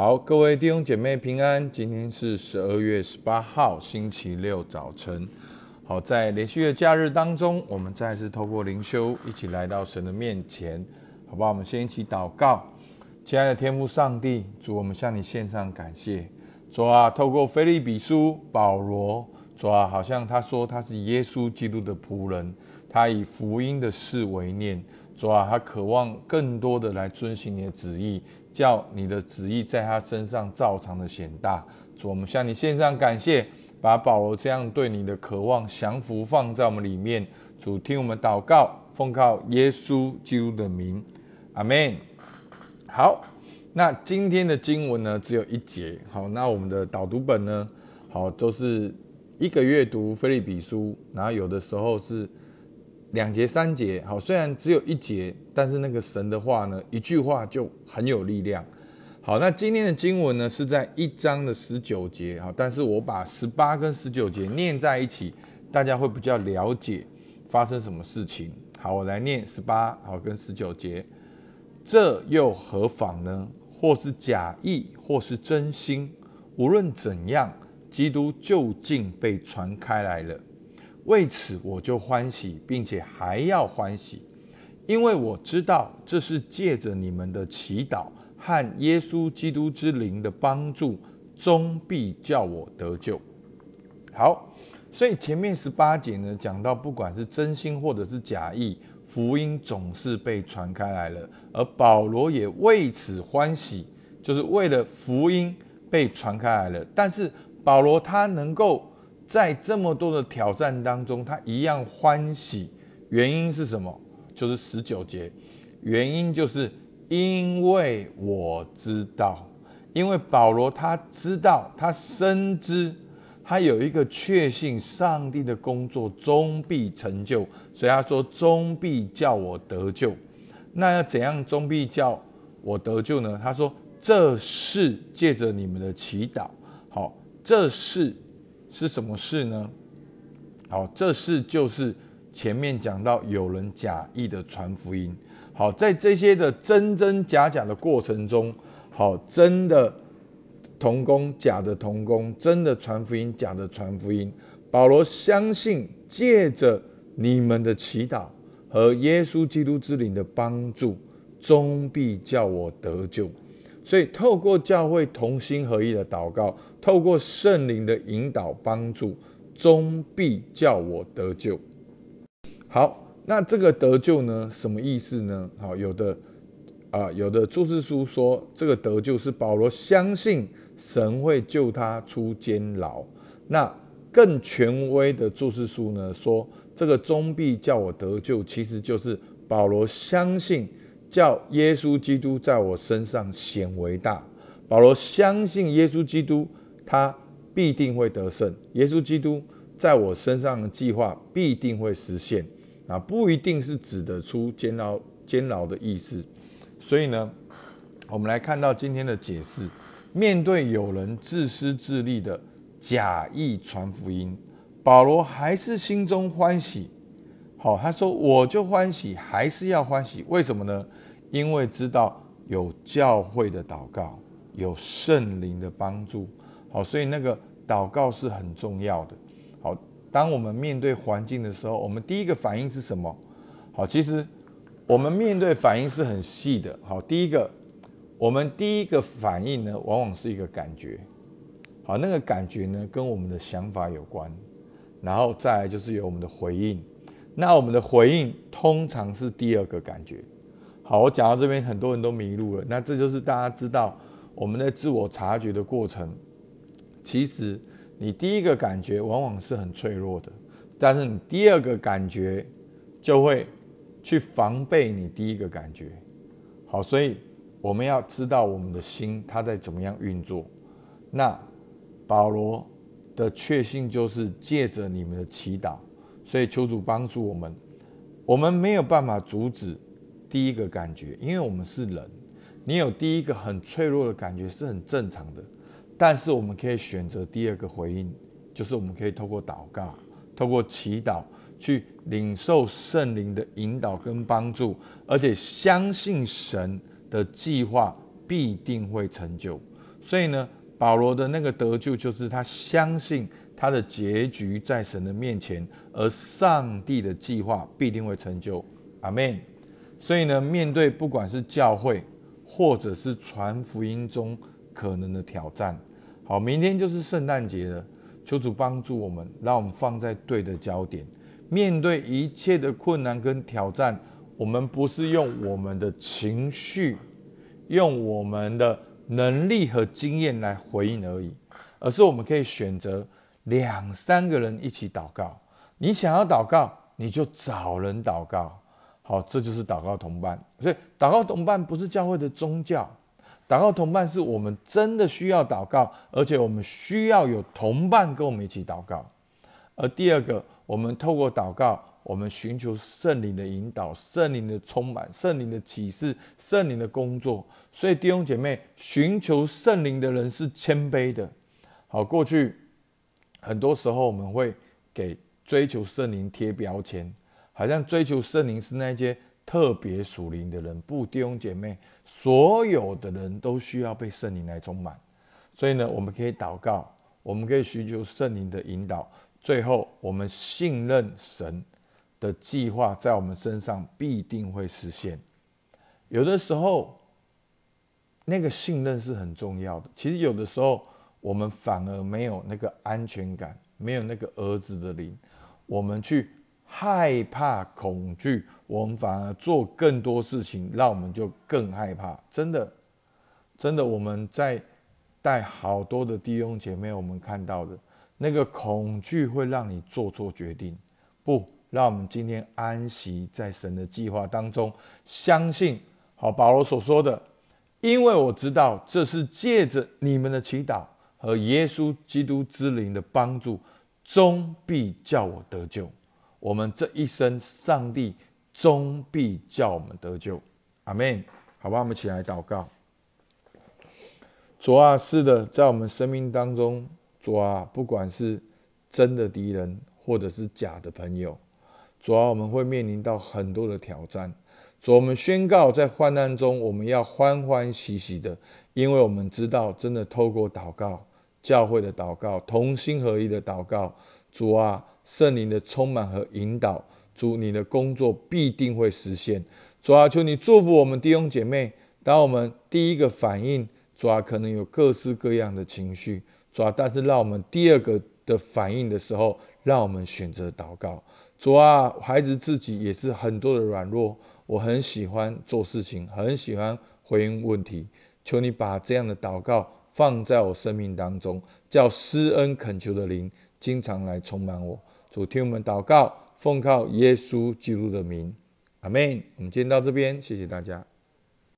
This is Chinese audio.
好，各位弟兄姐妹平安。今天是十二月十八号，星期六早晨。好，在连续的假日当中，我们再次透过灵修，一起来到神的面前，好不好？我们先一起祷告。亲爱的天父上帝，主，我们向你献上感谢。主啊，透过菲利比书，保罗，主啊，好像他说他是耶稣基督的仆人，他以福音的事为念。主啊，他渴望更多的来遵行你的旨意。叫你的旨意在他身上照常的显大，主，我们向你献上感谢，把保罗这样对你的渴望降服放在我们里面。主，听我们祷告，奉靠耶稣基督的名，阿门。好，那今天的经文呢，只有一节。好，那我们的导读本呢，好，都是一个月读菲利比书，然后有的时候是。两节三节，好，虽然只有一节，但是那个神的话呢，一句话就很有力量。好，那今天的经文呢是在一章的十九节，好，但是我把十八跟十九节念在一起，大家会比较了解发生什么事情。好，我来念十八，好，跟十九节，这又何妨呢？或是假意，或是真心，无论怎样，基督就竟被传开来了。为此我就欢喜，并且还要欢喜，因为我知道这是借着你们的祈祷和耶稣基督之灵的帮助，终必叫我得救。好，所以前面十八节呢，讲到不管是真心或者是假意，福音总是被传开来了，而保罗也为此欢喜，就是为了福音被传开来了。但是保罗他能够。在这么多的挑战当中，他一样欢喜，原因是什么？就是十九节，原因就是因为我知道，因为保罗他知道，他深知，他有一个确信，上帝的工作终必成就，所以他说终必叫我得救。那要怎样终必叫我得救呢？他说这是借着你们的祈祷，好，这是。是什么事呢？好，这事就是前面讲到有人假意的传福音。好，在这些的真真假假的过程中，好，真的同工，假的同工，真的传福音，假的传福音。保罗相信，借着你们的祈祷和耶稣基督之灵的帮助，终必叫我得救。所以，透过教会同心合一的祷告，透过圣灵的引导帮助，终必叫我得救。好，那这个得救呢？什么意思呢？好，有的啊，有的注释书说，这个得救是保罗相信神会救他出监牢。那更权威的注释书呢，说这个终必叫我得救，其实就是保罗相信。叫耶稣基督在我身上显为大。保罗相信耶稣基督，他必定会得胜。耶稣基督在我身上的计划必定会实现。啊，不一定是指得出监牢监牢的意思。所以呢，我们来看到今天的解释：面对有人自私自利的假意传福音，保罗还是心中欢喜。好，他说我就欢喜，还是要欢喜。为什么呢？因为知道有教会的祷告，有圣灵的帮助，好，所以那个祷告是很重要的。好，当我们面对环境的时候，我们第一个反应是什么？好，其实我们面对反应是很细的。好，第一个，我们第一个反应呢，往往是一个感觉。好，那个感觉呢，跟我们的想法有关，然后再来就是有我们的回应。那我们的回应通常是第二个感觉。好，我讲到这边，很多人都迷路了。那这就是大家知道我们的自我察觉的过程。其实你第一个感觉往往是很脆弱的，但是你第二个感觉就会去防备你第一个感觉。好，所以我们要知道我们的心它在怎么样运作。那保罗的确信就是借着你们的祈祷，所以求主帮助我们。我们没有办法阻止。第一个感觉，因为我们是人，你有第一个很脆弱的感觉是很正常的。但是我们可以选择第二个回应，就是我们可以透过祷告、透过祈祷去领受圣灵的引导跟帮助，而且相信神的计划必定会成就。所以呢，保罗的那个得救，就是他相信他的结局在神的面前，而上帝的计划必定会成就。阿门。所以呢，面对不管是教会，或者是传福音中可能的挑战，好，明天就是圣诞节了，求主帮助我们，让我们放在对的焦点，面对一切的困难跟挑战，我们不是用我们的情绪，用我们的能力和经验来回应而已，而是我们可以选择两三个人一起祷告。你想要祷告，你就找人祷告。好，这就是祷告同伴。所以，祷告同伴不是教会的宗教，祷告同伴是我们真的需要祷告，而且我们需要有同伴跟我们一起祷告。而第二个，我们透过祷告，我们寻求圣灵的引导、圣灵的充满、圣灵的启示、圣灵的工作。所以，弟兄姐妹，寻求圣灵的人是谦卑的。好，过去很多时候我们会给追求圣灵贴标签。好像追求圣灵是那些特别属灵的人，不，弟兄姐妹，所有的人都需要被圣灵来充满。所以呢，我们可以祷告，我们可以寻求圣灵的引导。最后，我们信任神的计划在我们身上必定会实现。有的时候，那个信任是很重要的。其实有的时候，我们反而没有那个安全感，没有那个儿子的灵，我们去。害怕、恐惧，我们反而做更多事情，让我们就更害怕。真的，真的，我们在带好多的弟兄姐妹，我们看到的那个恐惧会让你做错决定。不，让我们今天安息在神的计划当中，相信好保罗所说的，因为我知道这是借着你们的祈祷和耶稣基督之灵的帮助，终必叫我得救。我们这一生，上帝终必叫我们得救，阿门。好吧，我们起来祷告。主啊，是的，在我们生命当中，主啊，不管是真的敌人，或者是假的朋友，主啊，我们会面临到很多的挑战。主，我们宣告，在患难中，我们要欢欢喜喜的，因为我们知道，真的透过祷告，教会的祷告，同心合一的祷告，主啊。圣灵的充满和引导，主你的工作必定会实现。主啊，求你祝福我们弟兄姐妹。当我们第一个反应，主啊，可能有各式各样的情绪，主啊，但是让我们第二个的反应的时候，让我们选择祷告。主啊，孩子自己也是很多的软弱，我很喜欢做事情，很喜欢回应问题。求你把这样的祷告放在我生命当中，叫施恩恳求的灵经常来充满我。主听我们祷告，奉靠耶稣基督的名，阿门。我们今天到这边，谢谢大家。